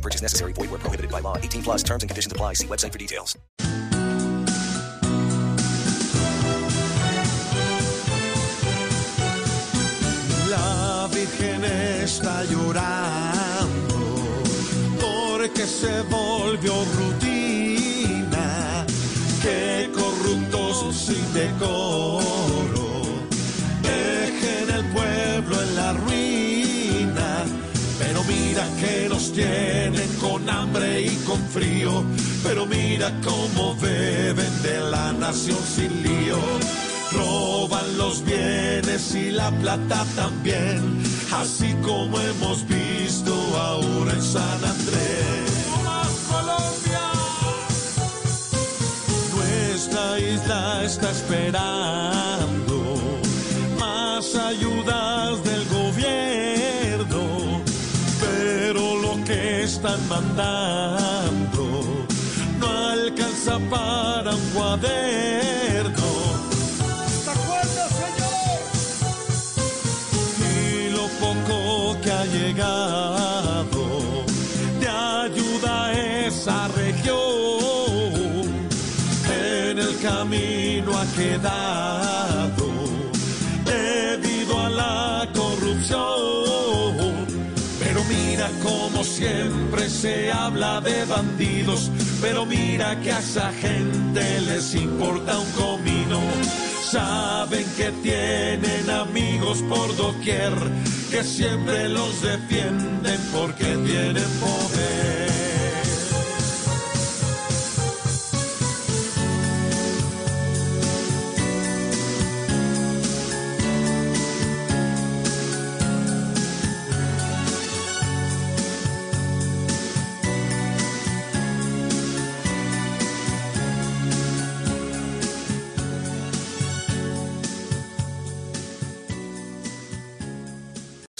Purchase necessary. Void where prohibited by law. 18 plus terms and conditions apply. See website for details. La Virgen está llorando porque se volvió rutina. Que corruptos sin decoro los tienen con hambre y con frío. Pero mira cómo beben de la nación sin lío. Roban los bienes y la plata también, así como hemos visto ahora en San Andrés. Colombia! Nuestra isla está esperando están mandando no alcanza para un cuaderno. ¿Hasta cuándo, señor? Y lo poco que ha llegado de ayuda a esa región en el camino ha quedado como siempre se habla de bandidos, pero mira que a esa gente les importa un comino. Saben que tienen amigos por doquier, que siempre los defienden porque tienen poder.